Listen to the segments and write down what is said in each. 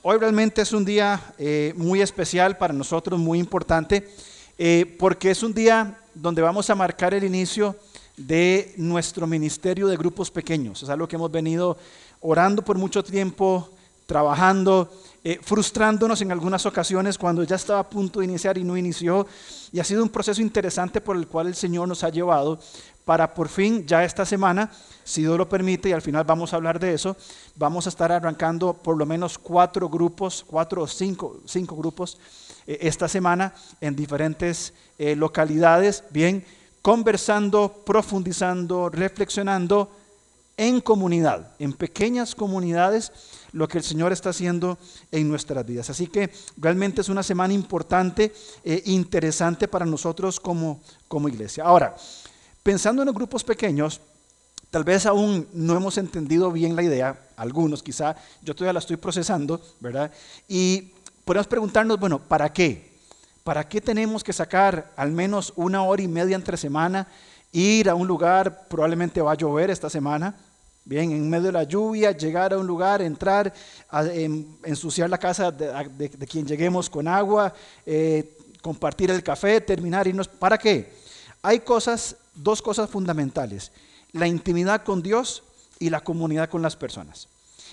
Hoy realmente es un día eh, muy especial para nosotros, muy importante, eh, porque es un día donde vamos a marcar el inicio de nuestro ministerio de grupos pequeños. Es algo que hemos venido orando por mucho tiempo, trabajando, eh, frustrándonos en algunas ocasiones cuando ya estaba a punto de iniciar y no inició. Y ha sido un proceso interesante por el cual el Señor nos ha llevado para por fin, ya esta semana, si Dios lo permite, y al final vamos a hablar de eso, vamos a estar arrancando por lo menos cuatro grupos, cuatro o cinco, cinco grupos eh, esta semana en diferentes eh, localidades, bien, conversando, profundizando, reflexionando en comunidad, en pequeñas comunidades, lo que el Señor está haciendo en nuestras vidas. Así que realmente es una semana importante, e interesante para nosotros como, como iglesia. Ahora, Pensando en los grupos pequeños, tal vez aún no hemos entendido bien la idea, algunos quizá, yo todavía la estoy procesando, ¿verdad? Y podemos preguntarnos, bueno, ¿para qué? ¿Para qué tenemos que sacar al menos una hora y media entre semana, ir a un lugar, probablemente va a llover esta semana, Bien, en medio de la lluvia, llegar a un lugar, entrar, ensuciar la casa de, quien lleguemos con agua, eh, compartir el café, terminar, irnos. ¿Para qué? Hay cosas dos cosas fundamentales, la intimidad con Dios y la comunidad con las personas.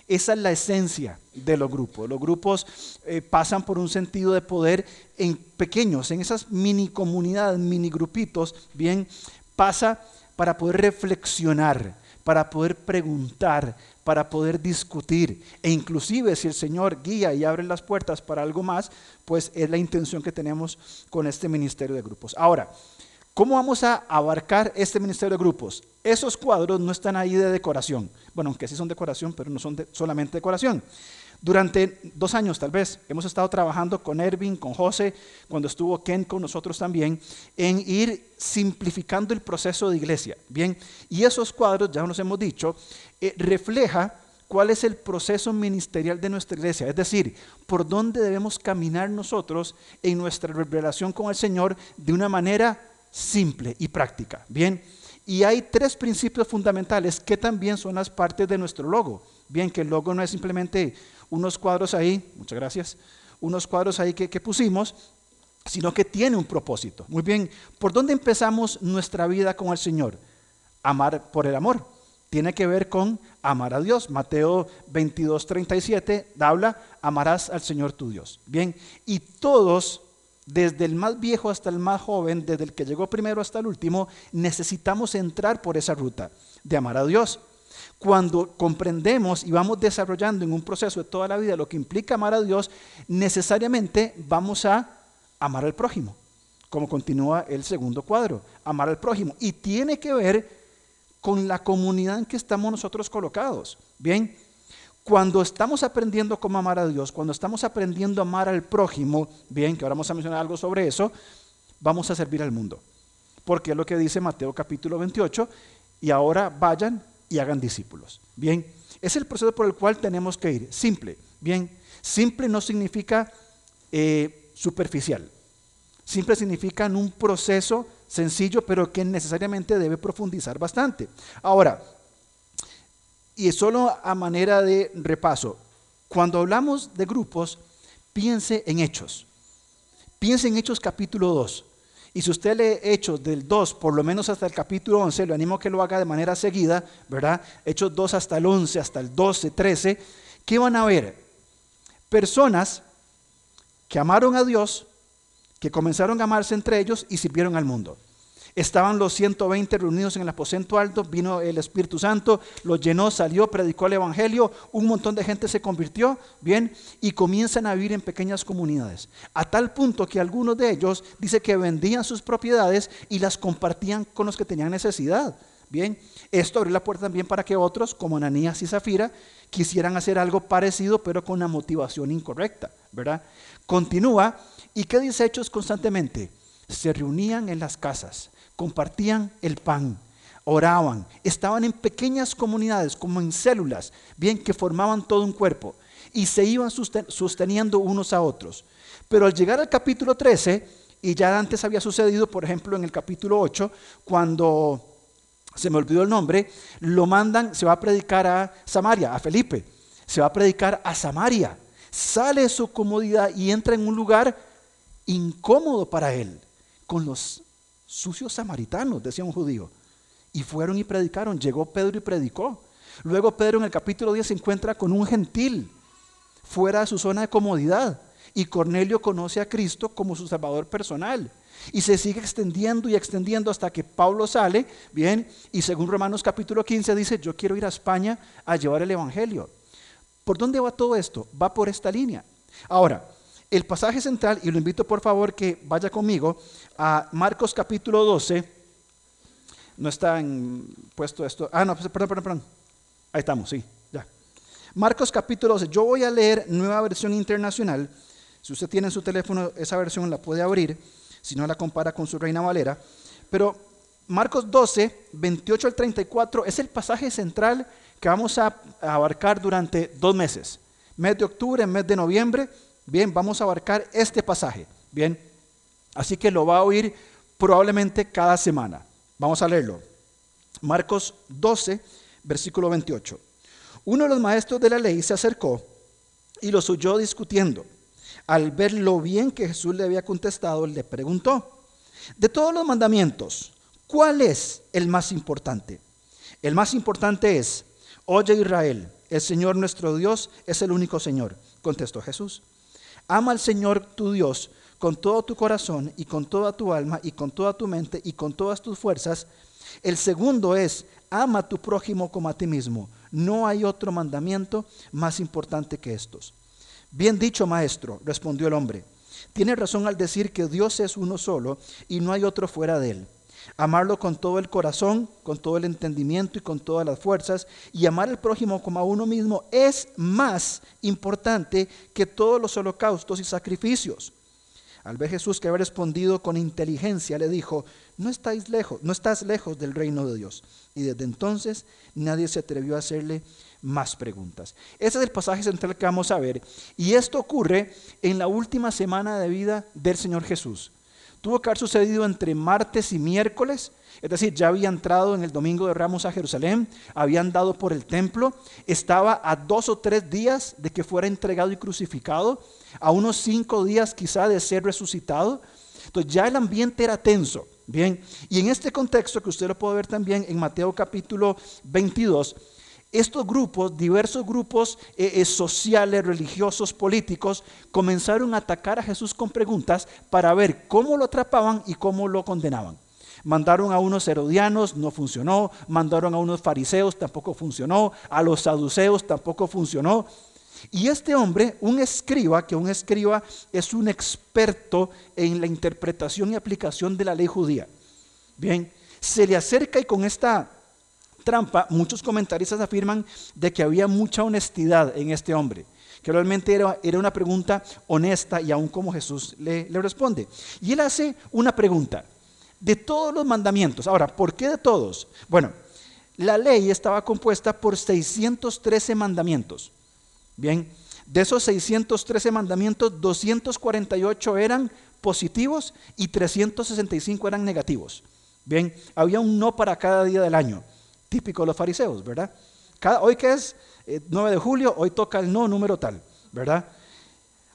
Esa es la esencia de los grupos. Los grupos eh, pasan por un sentido de poder en pequeños, en esas mini comunidades, mini grupitos, bien, pasa para poder reflexionar, para poder preguntar, para poder discutir. E inclusive si el Señor guía y abre las puertas para algo más, pues es la intención que tenemos con este ministerio de grupos. Ahora, ¿Cómo vamos a abarcar este ministerio de grupos? Esos cuadros no están ahí de decoración. Bueno, aunque sí son decoración, pero no son solamente decoración. Durante dos años tal vez hemos estado trabajando con Ervin, con José, cuando estuvo Ken con nosotros también, en ir simplificando el proceso de iglesia. Bien, y esos cuadros, ya nos hemos dicho, eh, refleja cuál es el proceso ministerial de nuestra iglesia, es decir, por dónde debemos caminar nosotros en nuestra relación con el Señor de una manera simple y práctica. Bien, y hay tres principios fundamentales que también son las partes de nuestro logo. Bien, que el logo no es simplemente unos cuadros ahí, muchas gracias, unos cuadros ahí que, que pusimos, sino que tiene un propósito. Muy bien, ¿por dónde empezamos nuestra vida con el Señor? Amar por el amor. Tiene que ver con amar a Dios. Mateo 22, 37 habla, amarás al Señor tu Dios. Bien, y todos desde el más viejo hasta el más joven, desde el que llegó primero hasta el último, necesitamos entrar por esa ruta de amar a Dios. Cuando comprendemos y vamos desarrollando en un proceso de toda la vida lo que implica amar a Dios, necesariamente vamos a amar al prójimo, como continúa el segundo cuadro, amar al prójimo. Y tiene que ver con la comunidad en que estamos nosotros colocados. Bien, cuando estamos aprendiendo cómo amar a Dios, cuando estamos aprendiendo a amar al prójimo, bien, que ahora vamos a mencionar algo sobre eso, vamos a servir al mundo. Porque es lo que dice Mateo capítulo 28, y ahora vayan y hagan discípulos. Bien, es el proceso por el cual tenemos que ir. Simple, bien. Simple no significa eh, superficial. Simple significa en un proceso sencillo, pero que necesariamente debe profundizar bastante. Ahora, y solo a manera de repaso, cuando hablamos de grupos, piense en Hechos. Piense en Hechos capítulo 2. Y si usted lee Hechos del 2, por lo menos hasta el capítulo 11, lo animo a que lo haga de manera seguida, ¿verdad? Hechos 2 hasta el 11, hasta el 12, 13, ¿qué van a ver? Personas que amaron a Dios, que comenzaron a amarse entre ellos y sirvieron al mundo. Estaban los 120 reunidos en el aposento alto, vino el Espíritu Santo, los llenó, salió, predicó el Evangelio, un montón de gente se convirtió, bien, y comienzan a vivir en pequeñas comunidades. A tal punto que algunos de ellos dice que vendían sus propiedades y las compartían con los que tenían necesidad. Bien, esto abrió la puerta también para que otros, como Ananías y Zafira, quisieran hacer algo parecido, pero con una motivación incorrecta, ¿verdad? Continúa, ¿y qué dice Hechos constantemente? Se reunían en las casas compartían el pan, oraban, estaban en pequeñas comunidades, como en células, bien que formaban todo un cuerpo, y se iban sosteniendo unos a otros. Pero al llegar al capítulo 13, y ya antes había sucedido, por ejemplo, en el capítulo 8, cuando se me olvidó el nombre, lo mandan, se va a predicar a Samaria, a Felipe, se va a predicar a Samaria. sale de su comodidad y entra en un lugar incómodo para él, con los sucios samaritanos, decía un judío. Y fueron y predicaron. Llegó Pedro y predicó. Luego Pedro en el capítulo 10 se encuentra con un gentil fuera de su zona de comodidad. Y Cornelio conoce a Cristo como su salvador personal. Y se sigue extendiendo y extendiendo hasta que Pablo sale, bien, y según Romanos capítulo 15 dice, yo quiero ir a España a llevar el Evangelio. ¿Por dónde va todo esto? Va por esta línea. Ahora, el pasaje central, y lo invito por favor que vaya conmigo a Marcos capítulo 12. No está puesto esto. Ah, no, perdón, perdón, perdón. Ahí estamos, sí, ya. Marcos capítulo 12. Yo voy a leer nueva versión internacional. Si usted tiene en su teléfono esa versión, la puede abrir. Si no, la compara con su Reina Valera. Pero Marcos 12, 28 al 34 es el pasaje central que vamos a abarcar durante dos meses. Mes de octubre, mes de noviembre Bien, vamos a abarcar este pasaje. Bien, así que lo va a oír probablemente cada semana. Vamos a leerlo. Marcos 12, versículo 28. Uno de los maestros de la ley se acercó y los oyó discutiendo. Al ver lo bien que Jesús le había contestado, le preguntó, de todos los mandamientos, ¿cuál es el más importante? El más importante es, oye Israel, el Señor nuestro Dios es el único Señor, contestó Jesús. Ama al Señor tu Dios con todo tu corazón y con toda tu alma y con toda tu mente y con todas tus fuerzas. El segundo es, ama a tu prójimo como a ti mismo. No hay otro mandamiento más importante que estos. Bien dicho, maestro, respondió el hombre. Tiene razón al decir que Dios es uno solo y no hay otro fuera de él. Amarlo con todo el corazón, con todo el entendimiento y con todas las fuerzas. Y amar al prójimo como a uno mismo es más importante que todos los holocaustos y sacrificios. Al ver Jesús que había respondido con inteligencia, le dijo, no estáis lejos, no estás lejos del reino de Dios. Y desde entonces nadie se atrevió a hacerle más preguntas. Ese es el pasaje central que vamos a ver. Y esto ocurre en la última semana de vida del Señor Jesús tuvo que haber sucedido entre martes y miércoles, es decir, ya había entrado en el domingo de Ramos a Jerusalén, había andado por el templo, estaba a dos o tres días de que fuera entregado y crucificado, a unos cinco días quizá de ser resucitado. Entonces ya el ambiente era tenso. Bien, y en este contexto que usted lo puede ver también en Mateo capítulo 22, estos grupos, diversos grupos eh, eh, sociales, religiosos, políticos, comenzaron a atacar a Jesús con preguntas para ver cómo lo atrapaban y cómo lo condenaban. Mandaron a unos herodianos, no funcionó. Mandaron a unos fariseos, tampoco funcionó. A los saduceos tampoco funcionó. Y este hombre, un escriba, que un escriba es un experto en la interpretación y aplicación de la ley judía. Bien, se le acerca y con esta trampa, muchos comentaristas afirman de que había mucha honestidad en este hombre, que realmente era, una pregunta honesta y aún como Jesús le, le responde. Y él hace una pregunta, de todos los mandamientos, ahora, ¿por qué de todos? Bueno, la ley estaba compuesta por 613 mandamientos. Bien, de esos 613 mandamientos, 248 eran positivos y 365 eran negativos. Bien, había un no para cada día del año típico de los fariseos, ¿verdad? Hoy que es 9 eh, de julio, hoy toca el no número tal, ¿verdad?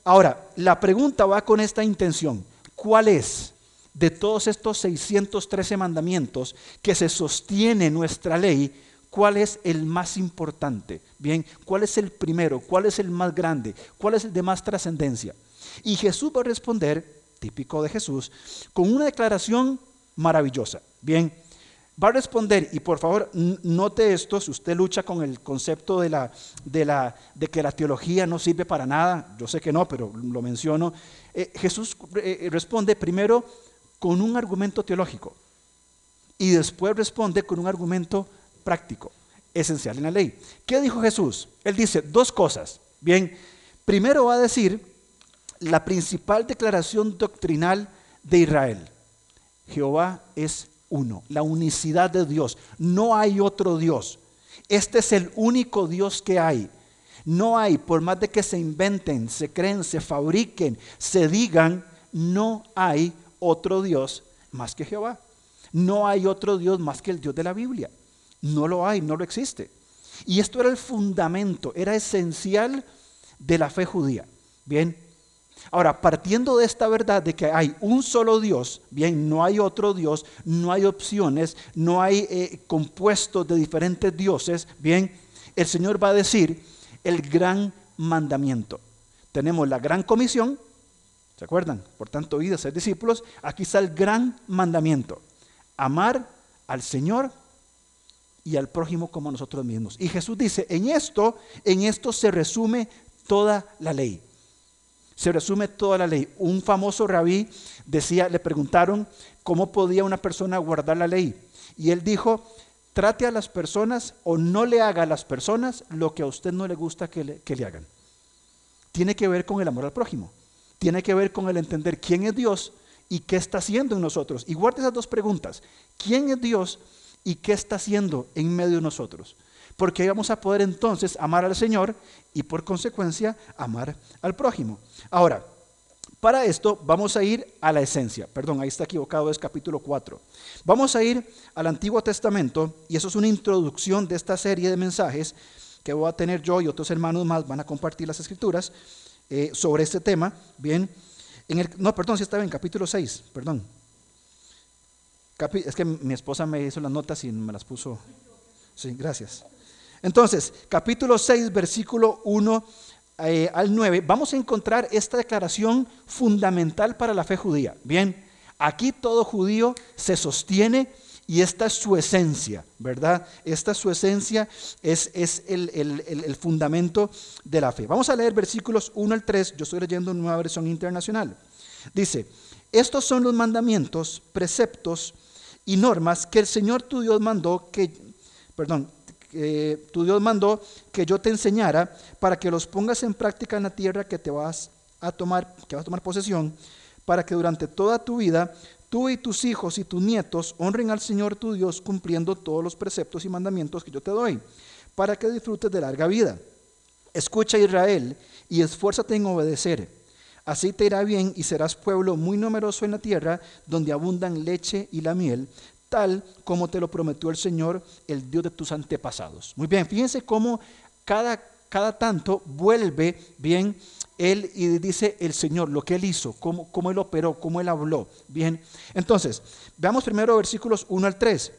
Ahora, la pregunta va con esta intención. ¿Cuál es de todos estos 613 mandamientos que se sostiene nuestra ley? ¿Cuál es el más importante? Bien, ¿cuál es el primero? ¿Cuál es el más grande? ¿Cuál es el de más trascendencia? Y Jesús va a responder, típico de Jesús, con una declaración maravillosa. Bien, va a responder, y por favor note esto, si usted lucha con el concepto de, la, de, la, de que la teología no sirve para nada, yo sé que no, pero lo menciono, eh, Jesús eh, responde primero con un argumento teológico y después responde con un argumento práctico, esencial en la ley. ¿Qué dijo Jesús? Él dice dos cosas. Bien, primero va a decir la principal declaración doctrinal de Israel. Jehová es uno, la unicidad de Dios. No hay otro Dios. Este es el único Dios que hay. No hay, por más de que se inventen, se creen, se fabriquen, se digan, no hay otro Dios más que Jehová. No hay otro Dios más que el Dios de la Biblia. No lo hay, no lo existe. Y esto era el fundamento, era esencial de la fe judía. Bien, Ahora, partiendo de esta verdad de que hay un solo Dios, bien, no hay otro Dios, no hay opciones, no hay eh, compuestos de diferentes dioses, bien, el Señor va a decir el gran mandamiento. Tenemos la gran comisión, ¿se acuerdan? Por tanto, id a ser discípulos. Aquí está el gran mandamiento, amar al Señor y al prójimo como nosotros mismos. Y Jesús dice, en esto, en esto se resume toda la ley se resume toda la ley. Un famoso rabí decía, le preguntaron cómo podía una persona guardar la ley. Y él dijo, trate a las personas o no le haga a las personas lo que a usted no le gusta que le, que le hagan. Tiene que ver con el amor al prójimo. Tiene que ver con el entender quién es Dios y qué está haciendo en nosotros. Y guarde esas dos preguntas. ¿Quién es Dios y qué está haciendo en medio de nosotros? Porque ahí vamos a poder entonces amar al Señor y por consecuencia amar al prójimo. Ahora, para esto vamos a ir a la esencia. Perdón, ahí está equivocado, es capítulo 4. Vamos a ir al Antiguo Testamento y eso es una introducción de esta serie de mensajes que voy a tener yo y otros hermanos más van a compartir las escrituras eh, sobre este tema. Bien, no, perdón, si estaba en capítulo 6, perdón. es que mi esposa me hizo las notas y me las puso. Sí, gracias. Entonces, capítulo 6, versículo 1 eh, al 9, vamos a encontrar esta declaración fundamental para la fe judía. Bien, aquí todo judío se sostiene y esta es su esencia, ¿verdad? Esta es su esencia, es, es el, el, fundamento de la fe. Vamos a leer versículos 1 al 3, yo estoy leyendo una nueva versión internacional. Dice, estos son los mandamientos, preceptos y normas que el Señor tu Dios mandó que, perdón, tu Dios mandó que yo te enseñara para que los pongas en práctica en la tierra que te vas a tomar, que vas a tomar posesión, para que durante toda tu vida tú y tus hijos y tus nietos honren al Señor tu Dios cumpliendo todos los preceptos y mandamientos que yo te doy, para que disfrutes de larga vida. Escucha Israel y esfuérzate en obedecer. Así te irá bien y serás pueblo muy numeroso en la tierra, donde abundan leche y la miel, tal como te lo prometió el Señor, el Dios de tus antepasados. Muy bien, fíjense cómo cada, cada tanto vuelve bien él y dice el Señor, lo que él hizo, cómo, cómo él operó, cómo él habló. Bien, entonces, veamos primero versículos 1 al 3.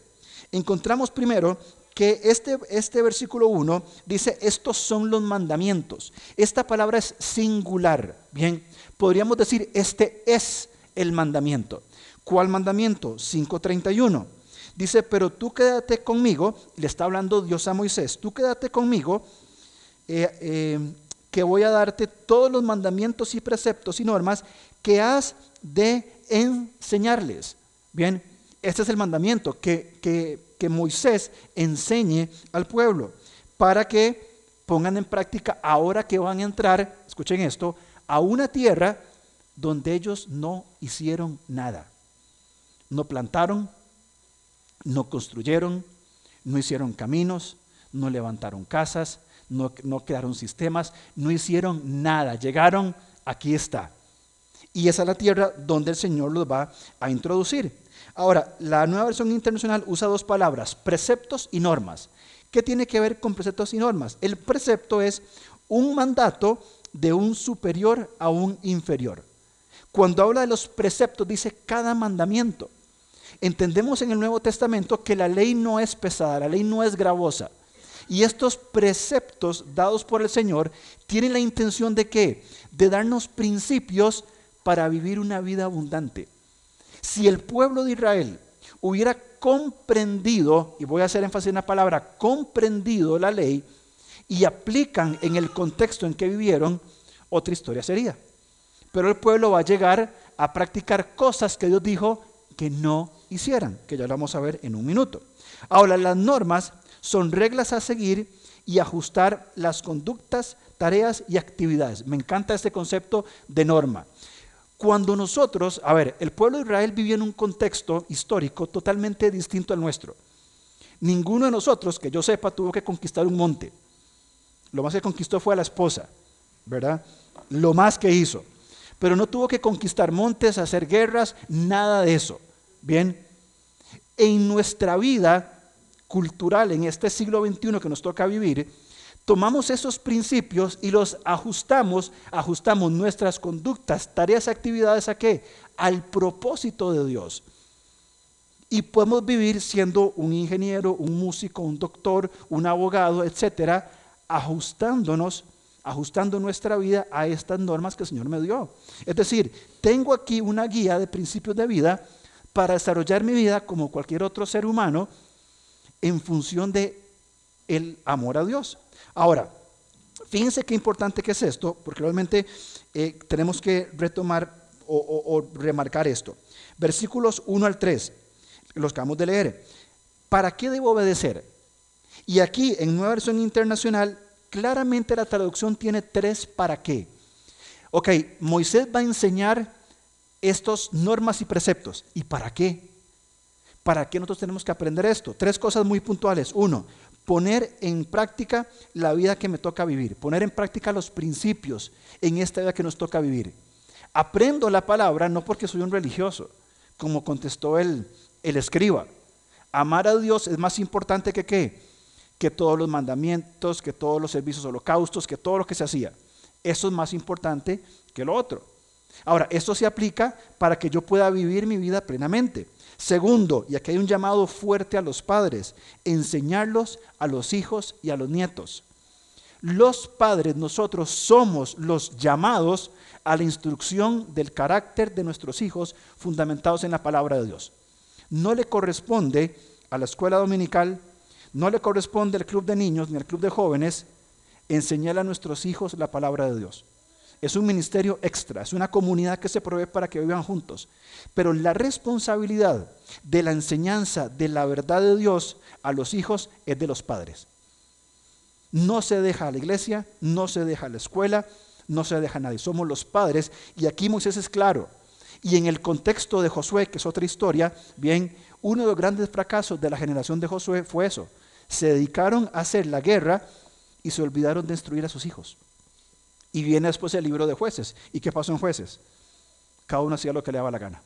Encontramos primero que este, este versículo 1 dice, estos son los mandamientos. Esta palabra es singular. Bien, podríamos decir, este es el mandamiento. ¿Cuál mandamiento? 5.31. Dice, pero tú quédate conmigo, le está hablando Dios a Moisés, tú quédate conmigo, eh, eh, que voy a darte todos los mandamientos y preceptos y normas que has de enseñarles. Bien, este es el mandamiento, que, que, que Moisés enseñe al pueblo, para que pongan en práctica ahora que van a entrar, escuchen esto, a una tierra donde ellos no hicieron nada. No plantaron, no construyeron, no hicieron caminos, no levantaron casas, no, no crearon sistemas, no hicieron nada. Llegaron, aquí está. Y esa es la tierra donde el Señor los va a introducir. Ahora, la nueva versión internacional usa dos palabras, preceptos y normas. ¿Qué tiene que ver con preceptos y normas? El precepto es un mandato de un superior a un inferior. Cuando habla de los preceptos, dice cada mandamiento entendemos en el Nuevo Testamento que la ley no es pesada, la ley no es gravosa. Y estos preceptos dados por el Señor tienen la intención de qué? De darnos principios para vivir una vida abundante. Si el pueblo de Israel hubiera comprendido, y voy a hacer énfasis en la palabra, comprendido la ley y aplican en el contexto en que vivieron, otra historia sería. Pero el pueblo va a llegar a practicar cosas que Dios dijo que no hicieran, que ya lo vamos a ver en un minuto. Ahora, las normas son reglas a seguir y ajustar las conductas, tareas y actividades. Me encanta este concepto de norma. Cuando nosotros, a ver, el pueblo de Israel vivía en un contexto histórico totalmente distinto al nuestro. Ninguno de nosotros, que yo sepa, tuvo que conquistar un monte. Lo más que conquistó fue a la esposa, ¿verdad? Lo más que hizo. Pero no tuvo que conquistar montes, hacer guerras, nada de eso. Bien, en nuestra vida cultural, en este siglo XXI que nos toca vivir, tomamos esos principios y los ajustamos, ajustamos nuestras conductas, tareas, actividades a qué? Al propósito de Dios. Y podemos vivir siendo un ingeniero, un músico, un doctor, un abogado, etcétera, ajustándonos, ajustando nuestra vida a estas normas que el Señor me dio. Es decir, tengo aquí una guía de principios de vida para desarrollar mi vida como cualquier otro ser humano en función de el amor a Dios. Ahora, fíjense qué importante que es esto, porque realmente eh, tenemos que retomar o, o remarcar esto. Versículos 1 al 3 los acabamos de leer. ¿Para qué debo obedecer? Y aquí en Nueva Versión Internacional, claramente la traducción tiene tres para qué. Ok, Moisés va a enseñar estos normas y preceptos. ¿Y para qué? ¿Para qué nosotros tenemos que aprender esto? Tres cosas muy puntuales. Uno, poner en práctica la vida que me toca vivir, poner en práctica los principios en esta vida que nos toca vivir. Aprendo la palabra no porque soy un religioso, como contestó el, el escriba. Amar a Dios es más importante que qué? Que todos los mandamientos, que todos los servicios holocaustos, que todo lo que se hacía. Eso es más importante que lo otro. Ahora, esto se aplica para que yo pueda vivir mi vida plenamente. Segundo, y aquí hay un llamado fuerte a los padres, enseñarlos a los hijos y a los nietos. Los padres, nosotros somos los llamados a la instrucción del carácter de nuestros hijos fundamentados en la palabra de Dios no le corresponde a la escuela dominical, no le corresponde al club de niños ni al club de jóvenes enseñar a nuestros hijos la palabra de Dios. Es un ministerio extra, es una comunidad que se provee para que vivan juntos. Pero la responsabilidad de la enseñanza de la verdad de Dios a los hijos es de los padres. No se deja a la iglesia, no se deja a la escuela, no se deja a nadie. Somos los padres y aquí Moisés es claro. Y en el contexto de Josué, que es otra historia, bien, uno de los grandes fracasos de la generación de Josué fue eso. Se dedicaron a hacer la guerra y se olvidaron de instruir a sus hijos. Y viene después el libro de jueces. ¿Y qué pasó en jueces? Cada uno hacía lo que le daba la gana.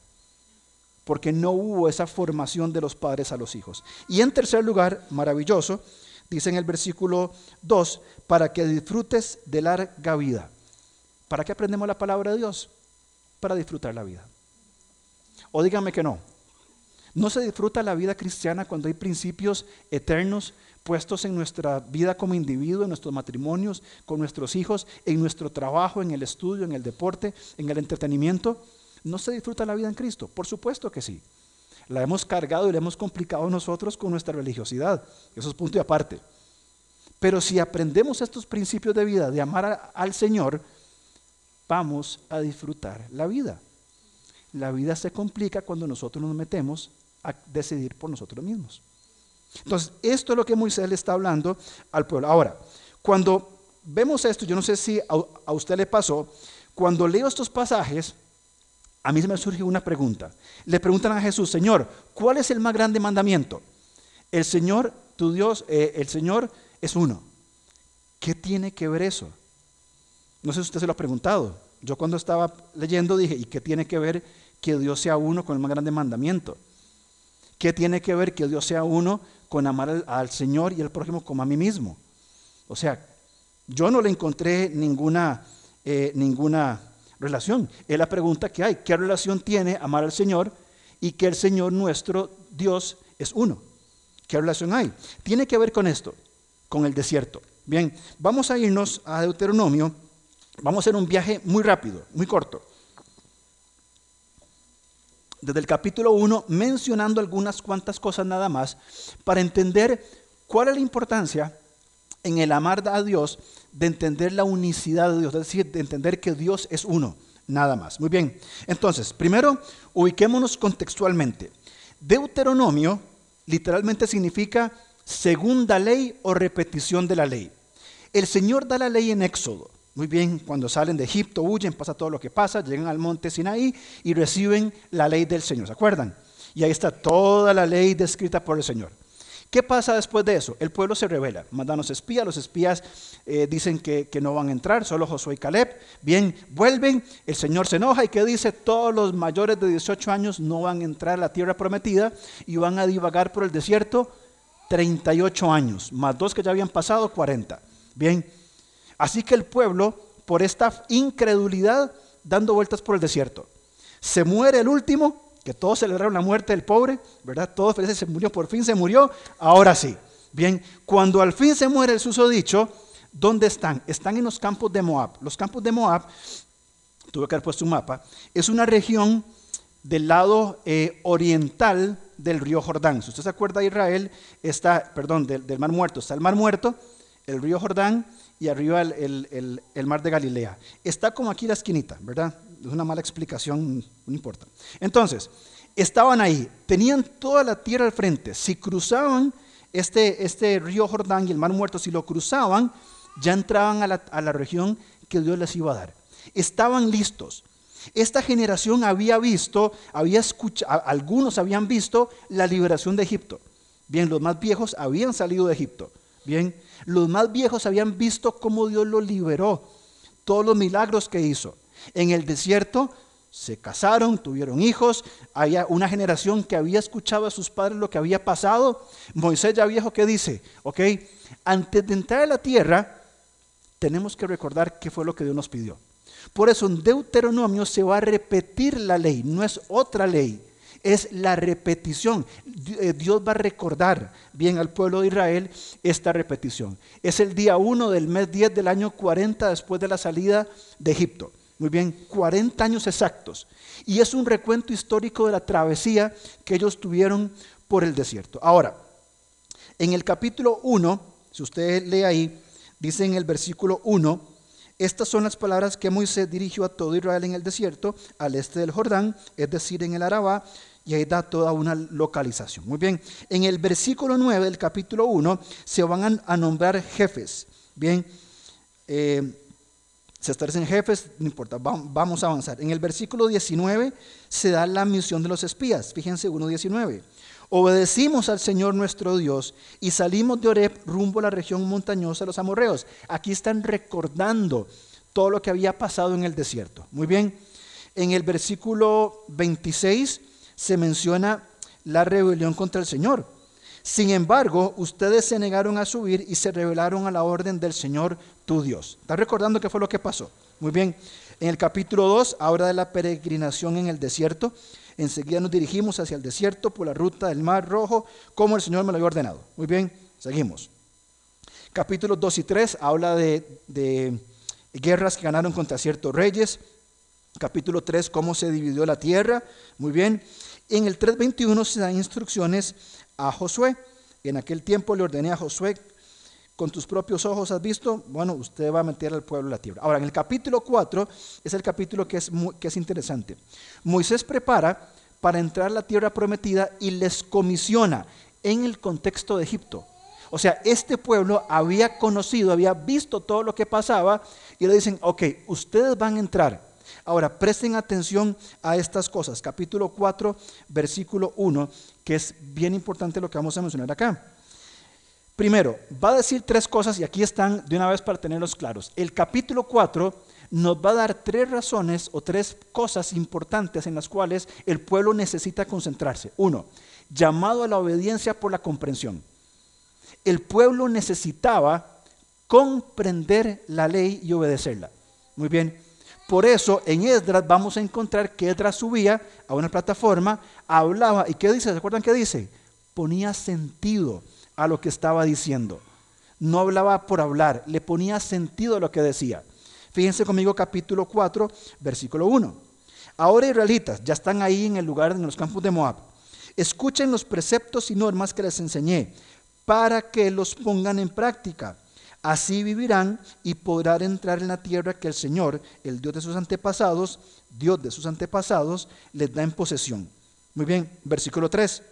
Porque no hubo esa formación de los padres a los hijos. Y en tercer lugar, maravilloso, dice en el versículo 2, para que disfrutes de larga vida. ¿Para qué aprendemos la palabra de Dios? para disfrutar la vida. O díganme que no. No se disfruta la vida cristiana cuando hay principios eternos puestos en nuestra vida como individuo, en nuestros matrimonios, con nuestros hijos, en nuestro trabajo, en el estudio, en el deporte, en el entretenimiento. ¿No se disfruta la vida en Cristo? Por supuesto que sí. La hemos cargado y la hemos complicado nosotros con nuestra religiosidad. Eso es punto y aparte. Pero si aprendemos estos principios de vida, de amar al Señor, vamos a disfrutar la vida. La vida se complica cuando nosotros nos metemos a decidir por nosotros mismos. Entonces, esto es lo que Moisés le está hablando al pueblo. Ahora, cuando vemos esto, yo no sé si a, usted le pasó, cuando leo estos pasajes, a mí se me surge una pregunta. Le preguntan a Jesús, Señor, ¿cuál es el más grande mandamiento? El Señor, tu Dios, eh, el Señor es uno. ¿Qué tiene que ver eso? No sé si usted se lo ha preguntado. Yo cuando estaba leyendo dije, ¿y qué tiene que ver que Dios sea uno con el más grande mandamiento? ¿Qué tiene que ver que Dios sea uno con amar al, Señor y al prójimo como a mí mismo? O sea, yo no le encontré ninguna, eh, ninguna relación. Es la pregunta que hay. ¿Qué relación tiene amar al Señor y que el Señor nuestro Dios es uno? ¿Qué relación hay? Tiene que ver con esto, con el desierto. Bien, vamos a irnos a Deuteronomio Vamos a hacer un viaje muy rápido, muy corto. Desde el capítulo 1, mencionando algunas cuantas cosas nada más, para entender cuál es la importancia en el amar a Dios, de entender la unicidad de Dios, es decir, de entender que Dios es uno, nada más. Muy bien, entonces, primero, ubiquémonos contextualmente. Deuteronomio literalmente significa segunda ley o repetición de la ley. El Señor da la ley en Éxodo. Muy bien, cuando salen de Egipto, huyen, pasa todo lo que pasa, llegan al monte Sinaí y reciben la ley del Señor, ¿se acuerdan? Y ahí está toda la ley descrita por el Señor. ¿Qué pasa después de eso? El pueblo se revela, mandan los espías, los espías eh, dicen que, no van a entrar, solo Josué y Caleb. Bien, vuelven, el Señor se enoja y que dice, todos los mayores de 18 años no van a entrar a la tierra prometida y van a divagar por el desierto 38 años, más dos que ya habían pasado, 40. Bien, así que el pueblo, por esta incredulidad, dando vueltas por el desierto. Se muere el último, que todos celebraron la muerte del pobre, ¿verdad? Todos felices, se murió, por fin se murió, ahora sí. Bien, cuando al fin se muere el susodicho, ¿dónde están? Están en los campos de Moab. Los campos de Moab, tuve que haber puesto un mapa, es una región del lado eh, oriental del río Jordán. Si usted se acuerda de Israel, está, perdón, del, del Mar Muerto, está el Mar Muerto, el río Jordán y arriba el, mar de Galilea. Está como aquí la esquinita, ¿verdad? Es una mala explicación, no importa. Entonces, estaban ahí, tenían toda la tierra al frente. Si cruzaban este, este río Jordán y el mar muerto, si lo cruzaban, ya entraban a la, a la región que Dios les iba a dar. Estaban listos. Esta generación había visto, había escuchado, algunos habían visto la liberación de Egipto. Bien, los más viejos habían salido de Egipto. Bien, los más viejos habían visto cómo Dios los liberó, todos los milagros que hizo. En el desierto se casaron, tuvieron hijos, había una generación que había escuchado a sus padres lo que había pasado. Moisés ya viejo que dice, ok, antes de entrar a la tierra, tenemos que recordar qué fue lo que Dios nos pidió. Por eso en Deuteronomio se va a repetir la ley, no es otra ley es la repetición. Eh, Dios va a recordar bien al pueblo de Israel esta repetición. Es el día 1 del mes 10 del año 40 después de la salida de Egipto. Muy bien, 40 años exactos. Y es un recuento histórico de la travesía que ellos tuvieron por el desierto. Ahora, en el capítulo 1, si usted lee ahí, dice en el versículo 1, estas son las palabras que Moisés dirigió a todo Israel en el desierto, al este del Jordán, es decir, en el Arabá, y ahí da toda una localización. Muy bien, en el versículo 9 del capítulo 1 se van a, nombrar jefes. Bien, eh, se establecen jefes, no importa, vamos a avanzar. En el versículo 19 se da la misión de los espías. Fíjense 1.19. Obedecimos al Señor nuestro Dios y salimos de Oreb rumbo a la región montañosa de los amorreos. Aquí están recordando todo lo que había pasado en el desierto. Muy bien. En el versículo 26 se menciona la rebelión contra el Señor. Sin embargo, ustedes se negaron a subir y se rebelaron a la orden del Señor tu Dios. ¿Estás recordando qué fue lo que pasó? Muy bien. En el capítulo 2 habla de la peregrinación en el desierto. Enseguida nos dirigimos hacia el desierto por la ruta del Mar Rojo, como el Señor me lo había ordenado. Muy bien, seguimos. Capítulos 2 y 3 habla de guerras que ganaron contra ciertos reyes. Capítulo 3, cómo se dividió la tierra. Muy bien. En el 3.21 se dan instrucciones a Josué. En aquel tiempo le ordené a Josué, con tus propios ojos has visto, bueno, usted va a meter al pueblo la tierra. Ahora, en el capítulo 4 es el capítulo que es, que es interesante. Moisés prepara para entrar a la tierra prometida y les comisiona en el contexto de Egipto. O sea, este pueblo había conocido, había visto todo lo que pasaba y le dicen, ok, ustedes van a entrar Ahora, presten atención a estas cosas. Capítulo 4, versículo 1, que es bien importante lo que vamos a mencionar acá. Primero, va a decir tres cosas y aquí están de una vez para tenerlos claros. El capítulo 4 nos va a dar tres razones o tres cosas importantes en las cuales el pueblo necesita concentrarse. Uno, llamado a la obediencia por la comprensión. El pueblo necesitaba comprender la ley y obedecerla. Muy bien, por eso en Esdras vamos a encontrar que Esdras subía a una plataforma, hablaba, ¿y qué dice? ¿Se acuerdan qué dice? Ponía sentido a lo que estaba diciendo. No hablaba por hablar, le ponía sentido a lo que decía. Fíjense conmigo capítulo 4, versículo 1. Ahora israelitas, ya están ahí en el lugar, en los campos de Moab. Escuchen los preceptos y normas que les enseñé para que los pongan en práctica Así vivirán y podrán entrar en la tierra que el Señor, el Dios de sus antepasados, Dios de sus antepasados, les da en posesión. Muy bien, versículo 3.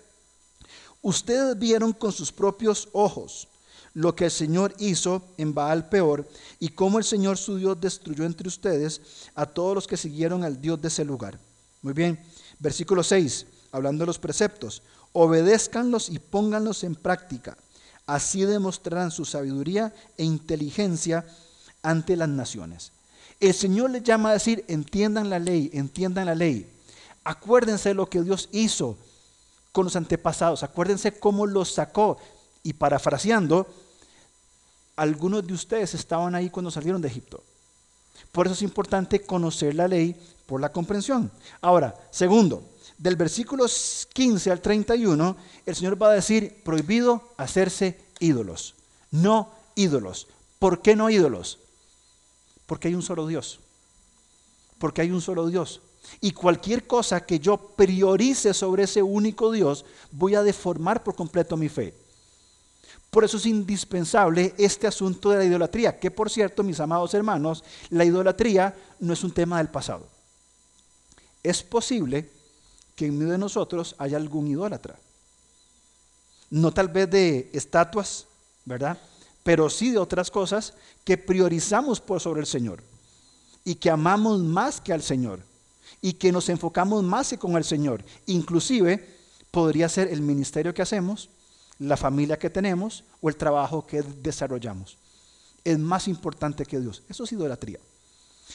Ustedes vieron con sus propios ojos lo que el Señor hizo en Baal peor y cómo el Señor su Dios destruyó entre ustedes a todos los que siguieron al Dios de ese lugar. Muy bien, versículo 6, hablando de los preceptos, obedézcanlos y pónganlos en práctica Así demostrarán su sabiduría e inteligencia ante las naciones. El Señor les llama a decir, entiendan la ley, entiendan la ley. Acuérdense de lo que Dios hizo con los antepasados, acuérdense cómo los sacó. Y parafraseando, algunos de ustedes estaban ahí cuando salieron de Egipto. Por eso es importante conocer la ley por la comprensión. Ahora, segundo, del versículo 15 al 31, el Señor va a decir, prohibido hacerse ídolos. No ídolos. ¿Por qué no ídolos? Porque hay un solo Dios. Porque hay un solo Dios. Y cualquier cosa que yo priorice sobre ese único Dios, voy a deformar por completo mi fe. Por eso es indispensable este asunto de la idolatría, que por cierto, mis amados hermanos, la idolatría no es un tema del pasado. Es posible que en medio de nosotros haya algún idólatra. No tal vez de estatuas, ¿verdad? Pero sí de otras cosas que priorizamos por sobre el Señor y que amamos más que al Señor y que nos enfocamos más que con el Señor. Inclusive podría ser el ministerio que hacemos, la familia que tenemos o el trabajo que desarrollamos. Es más importante que Dios. Eso es idolatría.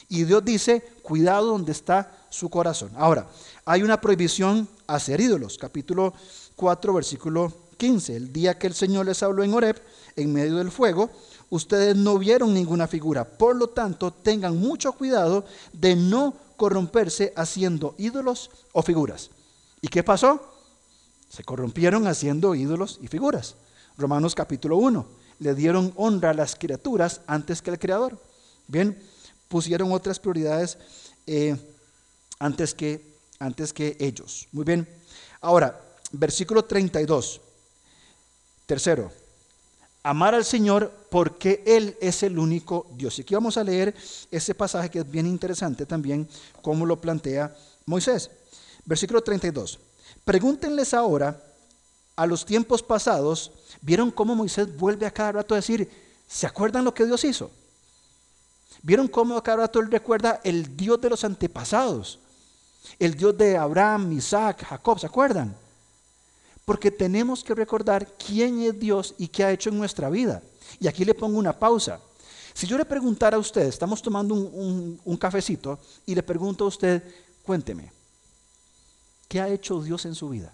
Y Dios dice, cuidado donde está su corazón. Ahora, hay una prohibición a hacer ídolos. Capítulo 4, versículo 15. El día que el Señor les habló en Horeb, en medio del fuego, ustedes no vieron ninguna figura. Por lo tanto, tengan mucho cuidado de no corromperse haciendo ídolos o figuras. ¿Y qué pasó? Se corrompieron haciendo ídolos y figuras. Romanos capítulo 1. Le dieron honra a las criaturas antes que al Creador. Bien, pusieron otras prioridades eh, antes, que, antes que ellos. Muy bien. Ahora, versículo 32. Tercero, amar al Señor porque Él es el único Dios. Y aquí vamos a leer ese pasaje que es bien interesante también, como lo plantea Moisés. Versículo 32. Pregúntenles ahora a los tiempos pasados, ¿vieron cómo Moisés vuelve a cada rato a decir, ¿se acuerdan lo que Dios hizo? ¿Vieron cómo a cada rato él recuerda el Dios de los antepasados? El Dios de Abraham, Isaac, Jacob, ¿se acuerdan? Porque tenemos que recordar quién es Dios y qué ha hecho en nuestra vida. Y aquí le pongo una pausa. Si yo le preguntara a usted, estamos tomando un, un cafecito, y le pregunto a usted, cuénteme, ¿qué ha hecho Dios en su vida?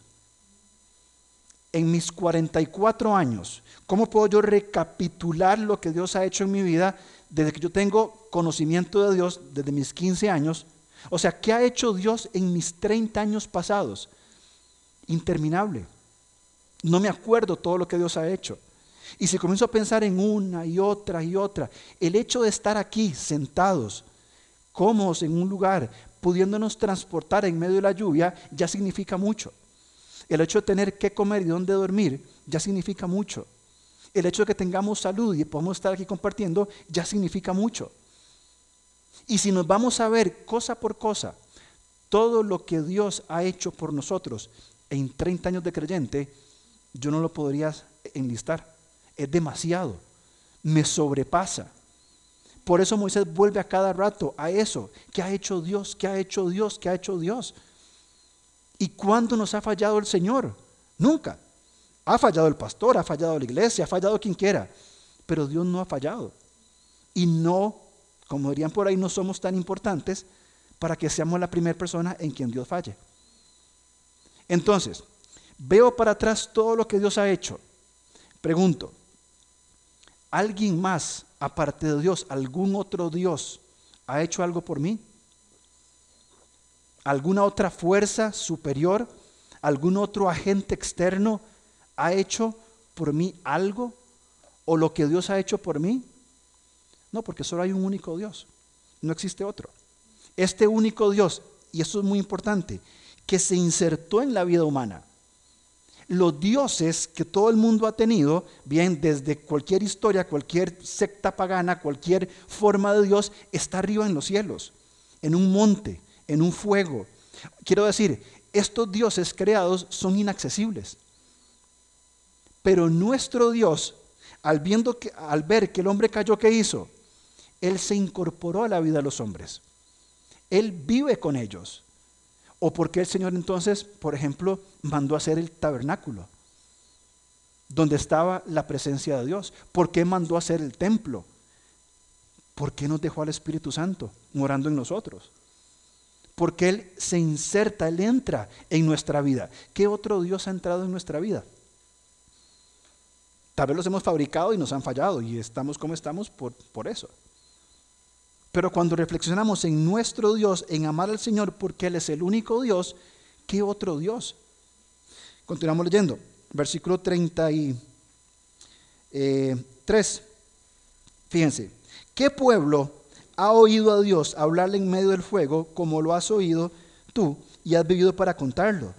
En mis 44 años, ¿cómo puedo yo recapitular lo que Dios ha hecho en mi vida desde que yo tengo conocimiento de Dios, desde mis 15 años? O sea, ¿qué ha hecho Dios en mis 30 años pasados? Interminable. No me acuerdo todo lo que Dios ha hecho. Y si comienzo a pensar en una y otra y otra, el hecho de estar aquí sentados, cómodos en un lugar, pudiéndonos transportar en medio de la lluvia, ya significa mucho. El hecho de tener que comer y dónde dormir, ya significa mucho. El hecho de que tengamos salud y podamos estar aquí compartiendo, ya significa mucho. Y si nos vamos a ver cosa por cosa, todo lo que Dios ha hecho por nosotros en 30 años de creyente, yo no lo podría enlistar. Es demasiado. Me sobrepasa. Por eso Moisés vuelve a cada rato a eso. ¿Qué ha hecho Dios? ¿Qué ha hecho Dios? ¿Qué ha hecho Dios? ¿Y cuándo nos ha fallado el Señor? Nunca. Ha fallado el pastor, ha fallado la iglesia, ha fallado quien quiera. Pero Dios no ha fallado. Y no como dirían por ahí, no somos tan importantes para que seamos la primera persona en quien Dios falle. Entonces, veo para atrás todo lo que Dios ha hecho. Pregunto, ¿alguien más, aparte de Dios, algún otro Dios, ha hecho algo por mí? ¿Alguna otra fuerza superior, algún otro agente externo ha hecho por mí algo? ¿O lo que Dios ha hecho por mí? No, porque solo hay un único Dios. No existe otro. Este único Dios, y eso es muy importante, que se insertó en la vida humana. Los dioses que todo el mundo ha tenido, bien desde cualquier historia, cualquier secta pagana, cualquier forma de Dios, está arriba en los cielos, en un monte, en un fuego. Quiero decir, estos dioses creados son inaccesibles. Pero nuestro Dios, al, viendo que, al ver que el hombre cayó, ¿qué hizo? Él se incorporó a la vida de los hombres. Él vive con ellos. ¿O por qué el Señor entonces, por ejemplo, mandó a hacer el tabernáculo? Donde estaba la presencia de Dios. ¿Por qué mandó a hacer el templo? ¿Por qué nos dejó al Espíritu Santo morando en nosotros? Porque Él se inserta, Él entra en nuestra vida. ¿Qué otro Dios ha entrado en nuestra vida? Tal vez los hemos fabricado y nos han fallado y estamos como estamos por, por eso. Pero cuando reflexionamos en nuestro Dios, en amar al Señor porque Él es el único Dios, ¿qué otro Dios? Continuamos leyendo, versículo 33. Fíjense, ¿qué pueblo ha oído a Dios hablarle en medio del fuego como lo has oído tú y has vivido para contarlo?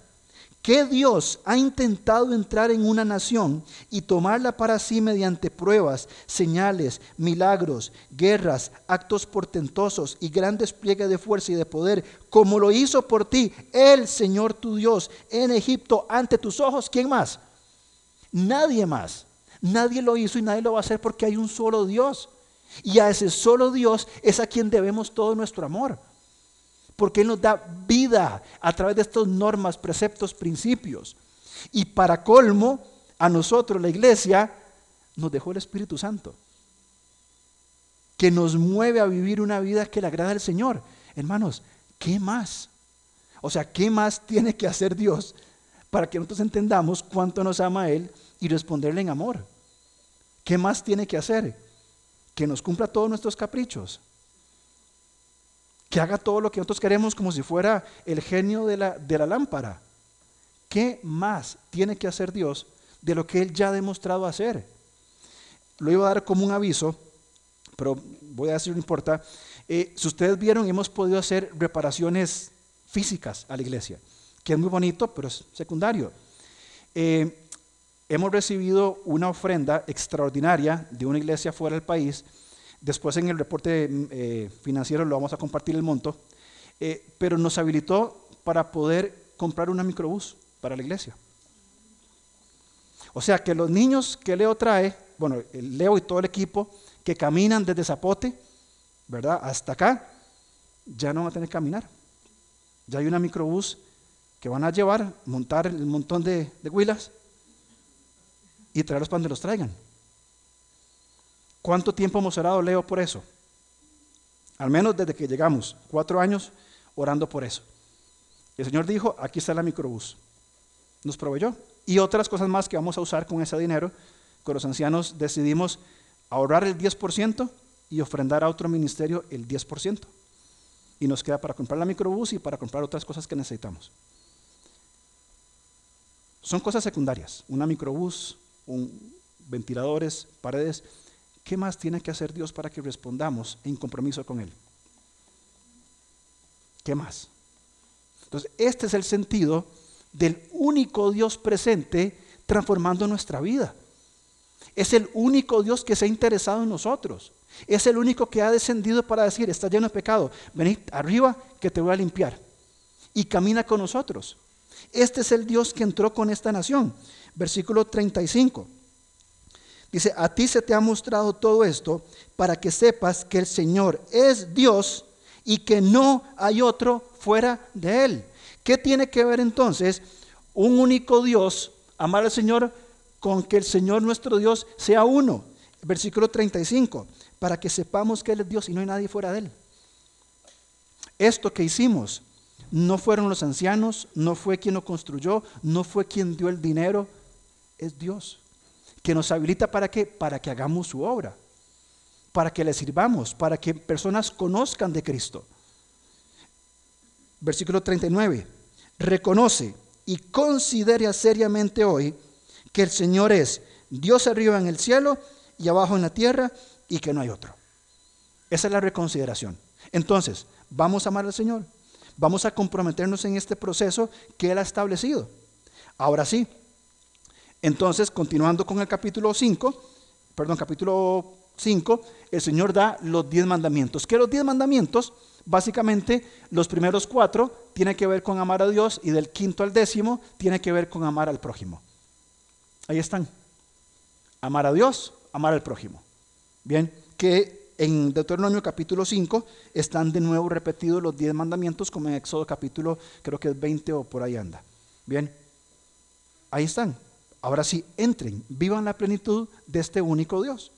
¿Qué Dios ha intentado entrar en una nación y tomarla para sí mediante pruebas, señales, milagros, guerras, actos portentosos y gran despliegue de fuerza y de poder, como lo hizo por ti el Señor tu Dios en Egipto ante tus ojos? ¿Quién más? Nadie más. Nadie lo hizo y nadie lo va a hacer porque hay un solo Dios. Y a ese solo Dios es a quien debemos todo nuestro amor porque Él nos da vida a través de estas normas, preceptos, principios. Y para colmo, a nosotros, la iglesia, nos dejó el Espíritu Santo, que nos mueve a vivir una vida que le agrada al Señor. Hermanos, ¿qué más? O sea, ¿qué más tiene que hacer Dios para que nosotros entendamos cuánto nos ama Él y responderle en amor? ¿Qué más tiene que hacer? Que nos cumpla todos nuestros caprichos que haga todo lo que nosotros queremos como si fuera el genio de la, de la lámpara. ¿Qué más tiene que hacer Dios de lo que Él ya ha demostrado hacer? Lo iba a dar como un aviso, pero voy a decir, no importa. Eh, si ustedes vieron, hemos podido hacer reparaciones físicas a la iglesia, que es muy bonito, pero es secundario. Eh, hemos recibido una ofrenda extraordinaria de una iglesia fuera del país Después en el reporte mm, eh, financiero lo vamos a compartir el monto, eh, pero nos habilitó para poder comprar una microbús para la iglesia. O sea que los niños que Leo trae, bueno, Leo y todo el equipo que caminan desde Zapote, ¿verdad? Hasta acá, ya no van a tener que caminar. Ya hay una microbús que van a llevar, montar el montón de, de huilas y traerlos para donde los traigan. ¿Cuánto tiempo hemos orado, Leo, por eso? Al menos desde que llegamos, cuatro años orando por eso. el Señor dijo, aquí está la microbús. Nos proveyó. Y otras cosas más que vamos a usar con ese dinero. Con los ancianos decidimos ahorrar el 10% y ofrendar a otro ministerio el 10%. Y nos queda para comprar la microbús y para comprar otras cosas que necesitamos. Son cosas secundarias. Una microbús, un, ventiladores, paredes ¿Qué más tiene que hacer Dios para que respondamos en compromiso con Él? ¿Qué más? Entonces, este es el sentido del único Dios presente transformando nuestra vida. Es el único Dios que se ha interesado en nosotros. Es el único que ha descendido para decir, está lleno de pecado, venid arriba que te voy a limpiar. Y camina con nosotros. Este es el Dios que entró con esta nación. Versículo 35. Dice, a ti se te ha mostrado todo esto para que sepas que el Señor es Dios y que no hay otro fuera de Él. ¿Qué tiene que ver entonces un único Dios, amar al Señor, con que el Señor nuestro Dios sea uno? Versículo 35, para que sepamos que Él es Dios y no hay nadie fuera de Él. Esto que hicimos no fueron los ancianos, no fue quien lo construyó, no fue quien dio el dinero, es Dios que nos habilita para qué? Para que hagamos su obra, para que le sirvamos, para que personas conozcan de Cristo. Versículo 39. Reconoce y considera seriamente hoy que el Señor es Dios arriba en el cielo y abajo en la tierra y que no hay otro. Esa es la reconsideración. Entonces, vamos a amar al Señor. Vamos a comprometernos en este proceso que Él ha establecido. Ahora sí, entonces, continuando con el capítulo 5, perdón, capítulo 5, el Señor da los diez mandamientos. Que los diez mandamientos, básicamente, los primeros cuatro tienen que ver con amar a Dios y del quinto al décimo tiene que ver con amar al prójimo. Ahí están. Amar a Dios, amar al prójimo. Bien, que en Deuteronomio capítulo 5 están de nuevo repetidos los diez mandamientos como en Éxodo capítulo, creo que es 20 o por ahí anda. Bien, ahí están. Ahora sí, entren, vivan la plenitud de este único Dios.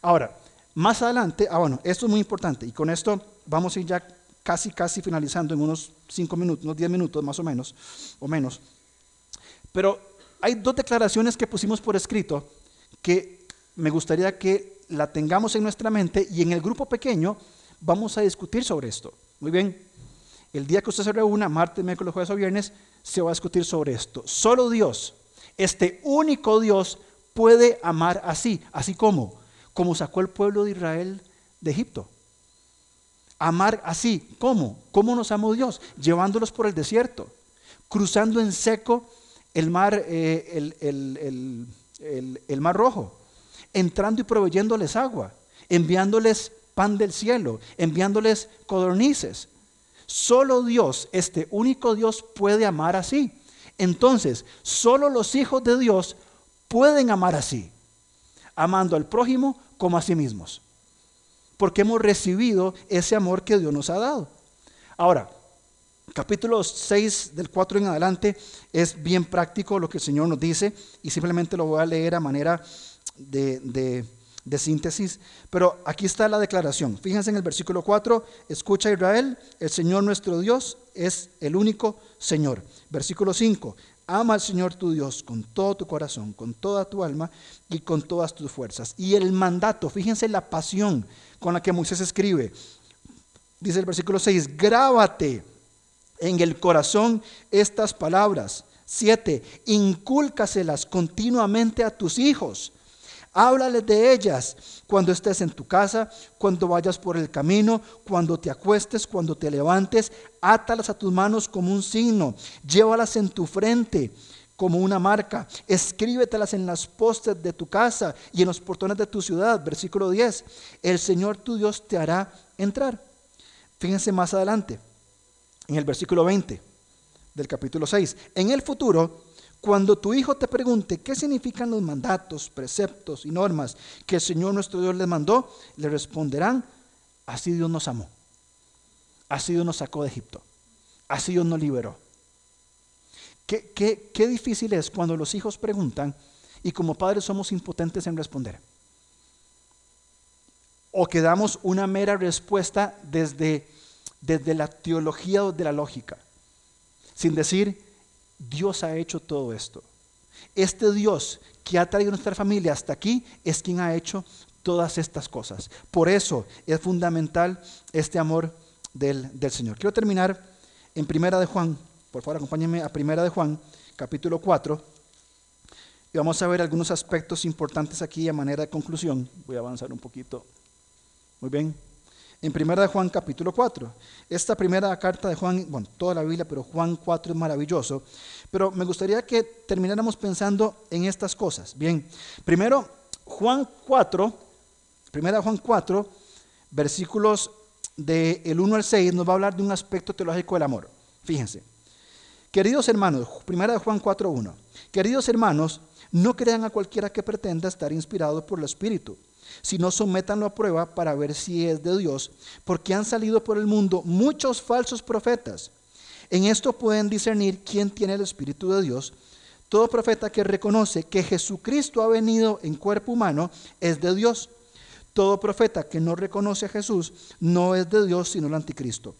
Ahora, más adelante, ah bueno, esto es muy importante y con esto vamos a ir ya casi, casi finalizando en unos 5 minutos, unos 10 minutos más o menos, o menos. Pero hay dos declaraciones que pusimos por escrito que me gustaría que la tengamos en nuestra mente y en el grupo pequeño vamos a discutir sobre esto. Muy bien. El día que usted se reúna, martes, miércoles, jueves o viernes, se va a discutir sobre esto. Solo Dios, este único Dios, puede amar así, así como, como sacó el pueblo de Israel de Egipto. Amar así, ¿cómo? ¿Cómo nos amó Dios? Llevándolos por el desierto, cruzando en seco el mar, eh, el, el mar rojo, entrando y proveyéndoles agua, enviándoles pan del cielo, enviándoles codornices. Solo Dios, este único Dios, puede amar así. Entonces, solo los hijos de Dios pueden amar así, amando al prójimo como a sí mismos, porque hemos recibido ese amor que Dios nos ha dado. Ahora, capítulo 6 del 4 en adelante es bien práctico lo que el Señor nos dice y simplemente lo voy a leer a manera de, de de síntesis, pero aquí está la declaración. Fíjense en el versículo 4, escucha Israel, el Señor nuestro Dios es el único Señor. Versículo 5, ama al Señor tu Dios con todo tu corazón, con toda tu alma y con todas tus fuerzas. Y el mandato, fíjense la pasión con la que Moisés escribe. Dice el versículo 6, grábate en el corazón estas palabras. 7. Incúlcaselas continuamente a tus hijos Háblales de ellas cuando estés en tu casa, cuando vayas por el camino, cuando te acuestes, cuando te levantes. Átalas a tus manos como un signo. Llévalas en tu frente como una marca. Escríbetelas en las postes de tu casa y en los portones de tu ciudad. Versículo 10. El Señor tu Dios te hará entrar. Fíjense más adelante, en el versículo 20 del capítulo 6. En el futuro cuando tu hijo te pregunte qué significan los mandatos, preceptos y normas que el Señor nuestro Dios les mandó, le responderán, así Dios nos amó, así Dios nos sacó de Egipto, así Dios nos liberó. Qué, qué difícil es cuando los hijos preguntan y como padres somos impotentes en responder. O que damos una mera respuesta desde, desde la teología o de la lógica, sin decir, Dios ha hecho todo esto. Este Dios que ha traído nuestra familia hasta aquí es quien ha hecho todas estas cosas. Por eso es fundamental este amor del, Señor. Quiero terminar en Primera de Juan. Por favor, acompáñenme a Primera de Juan, capítulo 4. Y vamos a ver algunos aspectos importantes aquí a manera de conclusión. Voy a avanzar un poquito. Muy bien en Primera de Juan capítulo 4. Esta primera carta de Juan, bueno, toda la Biblia, pero Juan 4 es maravilloso. Pero me gustaría que termináramos pensando en estas cosas. Bien, primero, Juan 4, Primera de Juan 4, versículos del el 1 al 6, nos va a hablar de un aspecto teológico del amor. Fíjense. Queridos hermanos, Primera de Juan 4, 1. Queridos hermanos, no crean a cualquiera que pretenda estar inspirado por el Espíritu si no sométanlo a prueba para ver si es de Dios, porque han salido por el mundo muchos falsos profetas. En esto pueden discernir quién tiene el Espíritu de Dios. Todo profeta que reconoce que Jesucristo ha venido en cuerpo humano es de Dios. Todo profeta que no reconoce a Jesús no es de Dios, sino el anticristo.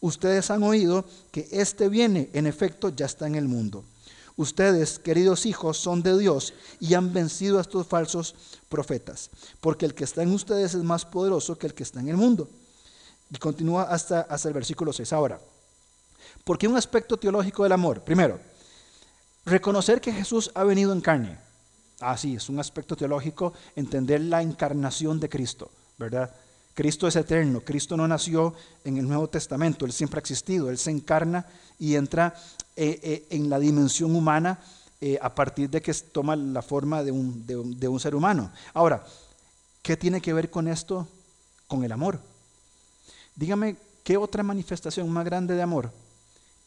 Ustedes han oído que este viene, en efecto, ya está en el mundo. Ustedes, queridos hijos, son de Dios y han vencido a estos falsos profetas, porque el que está en ustedes es más poderoso que el que está en el mundo. Y continúa hasta, hasta el versículo 6. Ahora, ¿por qué un aspecto teológico del amor? Primero, reconocer que Jesús ha venido en carne. Ah, sí, es un aspecto teológico entender la encarnación de Cristo, ¿verdad? Cristo es eterno, Cristo no nació en el Nuevo Testamento, Él siempre ha existido, Él se encarna y entra eh, eh, en la dimensión humana eh, a partir de que toma la forma de un, de un ser humano. Ahora, ¿qué tiene que ver con esto? Con el amor. Dígame, ¿qué otra manifestación más grande de amor?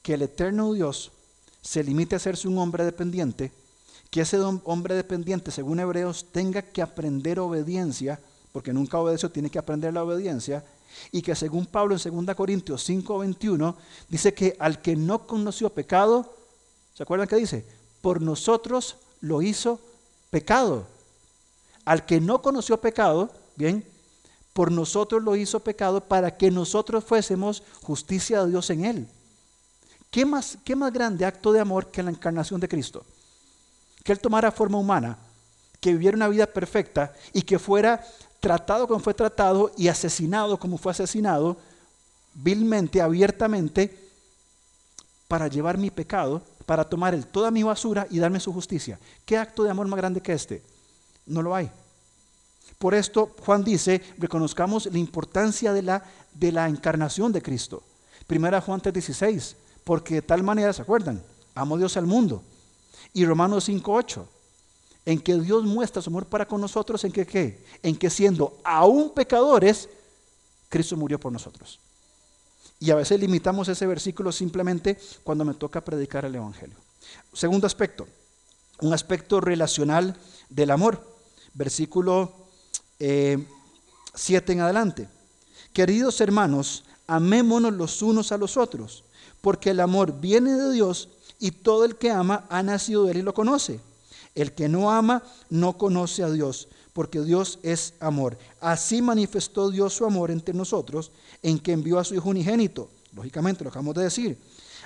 Que el eterno Dios se limite a hacerse un hombre dependiente, que ese hombre dependiente, según Hebreos, tenga que aprender obediencia, porque nunca obedeció, tiene que aprender la obediencia, y que según Pablo en 2 Corintios 5:21 dice que al que no conoció pecado, ¿se acuerdan qué dice? Por nosotros lo hizo pecado. Al que no conoció pecado, bien, por nosotros lo hizo pecado para que nosotros fuésemos justicia de Dios en él. ¿Qué más, qué más grande acto de amor que la encarnación de Cristo? Que Él tomara forma humana, que viviera una vida perfecta y que fuera tratado como fue tratado y asesinado como fue asesinado, vilmente, abiertamente, para llevar mi pecado, para tomar toda mi basura y darme su justicia. ¿Qué acto de amor más grande que este? No lo hay. Por esto Juan dice, reconozcamos la importancia de la, de la encarnación de Cristo. Primera Juan 3:16, porque de tal manera, ¿se acuerdan? Amo Dios al mundo. Y Romanos 5:8, en que Dios muestra su amor para con nosotros, en que qué? En que siendo aún pecadores, Cristo murió por nosotros. Y a veces limitamos ese versículo simplemente cuando me toca predicar el Evangelio. Segundo aspecto, un aspecto relacional del amor. Versículo 7 eh, en adelante. Queridos hermanos, amémonos los unos a los otros, porque el amor viene de Dios y todo el que ama ha nacido de él y lo conoce. El que no ama no conoce a Dios, porque Dios es amor. Así manifestó Dios su amor entre nosotros, en que envió a su Hijo unigénito, lógicamente lo acabamos de decir,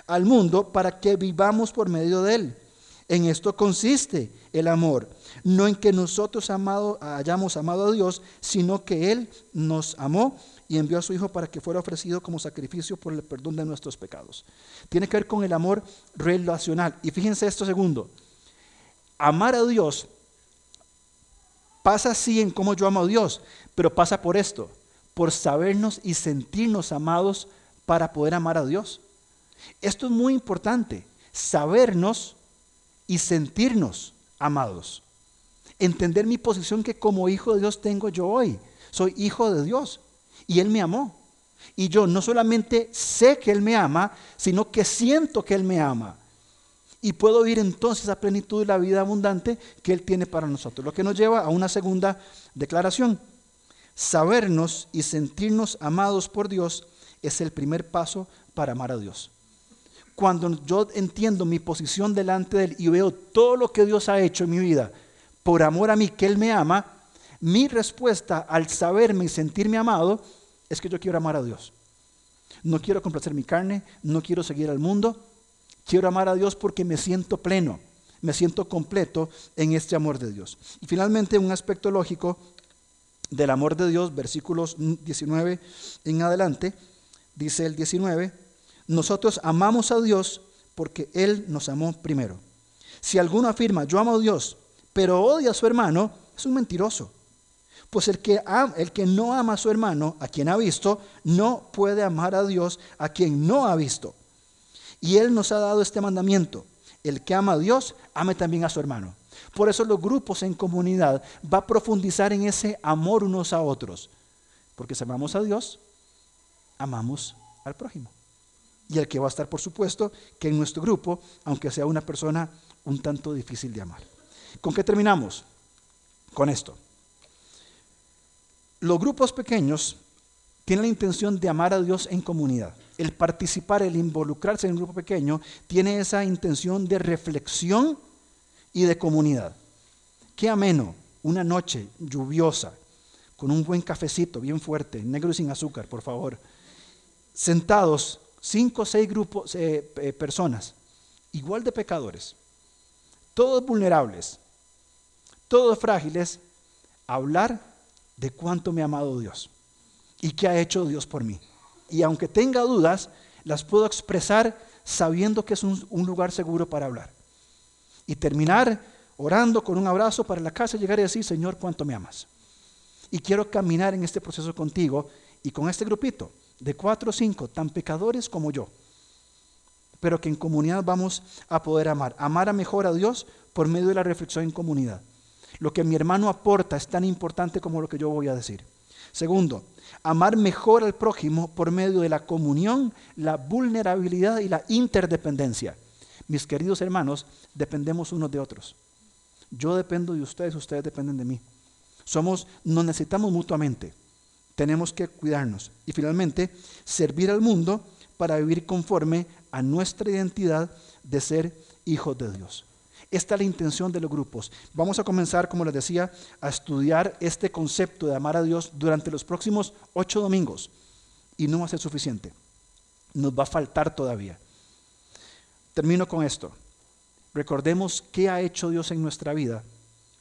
al mundo para que vivamos por medio de él. En esto consiste el amor, no en que nosotros amado, hayamos amado a Dios, sino que Él nos amó y envió a su Hijo para que fuera ofrecido como sacrificio por el perdón de nuestros pecados. Tiene que ver con el amor relacional. Y fíjense esto segundo, amar a Dios pasa así en cómo yo amo a Dios, pero pasa por esto, por sabernos y sentirnos amados para poder amar a Dios. Esto es muy importante, sabernos y sentirnos amados. Entender mi posición que como hijo de Dios tengo yo hoy. Soy hijo de Dios y Él me amó. Y yo no solamente sé que Él me ama, sino que siento que Él me ama. Y puedo vivir entonces a plenitud la vida abundante que Él tiene para nosotros. Lo que nos lleva a una segunda declaración. Sabernos y sentirnos amados por Dios es el primer paso para amar a Dios cuando yo entiendo mi posición delante de Él y veo todo lo que Dios ha hecho en mi vida por amor a mí, que Él me ama, mi respuesta al saberme y sentirme amado es que yo quiero amar a Dios. No quiero complacer mi carne, no quiero seguir al mundo, quiero amar a Dios porque me siento pleno, me siento completo en este amor de Dios. Y finalmente un aspecto lógico del amor de Dios, versículos 19 en adelante, dice el 19, nosotros amamos a Dios porque Él nos amó primero. Si alguno afirma, yo amo a Dios, pero odia a su hermano, es un mentiroso. Pues el que, el que no ama a su hermano, a quien ha visto, no puede amar a Dios, a quien no ha visto. Y Él nos ha dado este mandamiento. El que ama a Dios, ame también a su hermano. Por eso los grupos en comunidad va a profundizar en ese amor unos a otros. Porque si amamos a Dios, amamos al prójimo y el que va a estar, por supuesto, que en nuestro grupo, aunque sea una persona un tanto difícil de amar. ¿Con qué terminamos? Con esto. Los grupos pequeños tienen la intención de amar a Dios en comunidad. El participar, el involucrarse en un grupo pequeño, tiene esa intención de reflexión y de comunidad. Qué ameno, una noche lluviosa, con un buen cafecito bien fuerte, negro y sin azúcar, por favor, sentados cinco o seis grupos, eh, eh, personas, igual de pecadores, todos vulnerables, todos frágiles, hablar de cuánto me ha amado Dios y qué ha hecho Dios por mí. Y aunque tenga dudas, las puedo expresar sabiendo que es un, lugar seguro para hablar. Y terminar orando con un abrazo para la casa llegar y decir, Señor, cuánto me amas. Y quiero caminar en este proceso contigo y con este grupito de cuatro o cinco, tan pecadores como yo, pero que en comunidad vamos a poder amar. Amar a mejor a Dios por medio de la reflexión en comunidad. Lo que mi hermano aporta es tan importante como lo que yo voy a decir. Segundo, amar mejor al prójimo por medio de la comunión, la vulnerabilidad y la interdependencia. Mis queridos hermanos, dependemos unos de otros. Yo dependo de ustedes, ustedes dependen de mí. Somos, nos necesitamos mutuamente tenemos que cuidarnos. Y finalmente, servir al mundo para vivir conforme a nuestra identidad de ser hijos de Dios. Esta es la intención de los grupos. Vamos a comenzar, como les decía, a estudiar este concepto de amar a Dios durante los próximos ocho domingos. Y no va a ser suficiente. Nos va a faltar todavía. Termino con esto. Recordemos qué ha hecho Dios en nuestra vida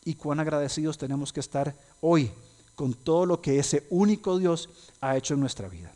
y cuán agradecidos tenemos que estar hoy con todo lo que ese único Dios ha hecho en nuestra vida.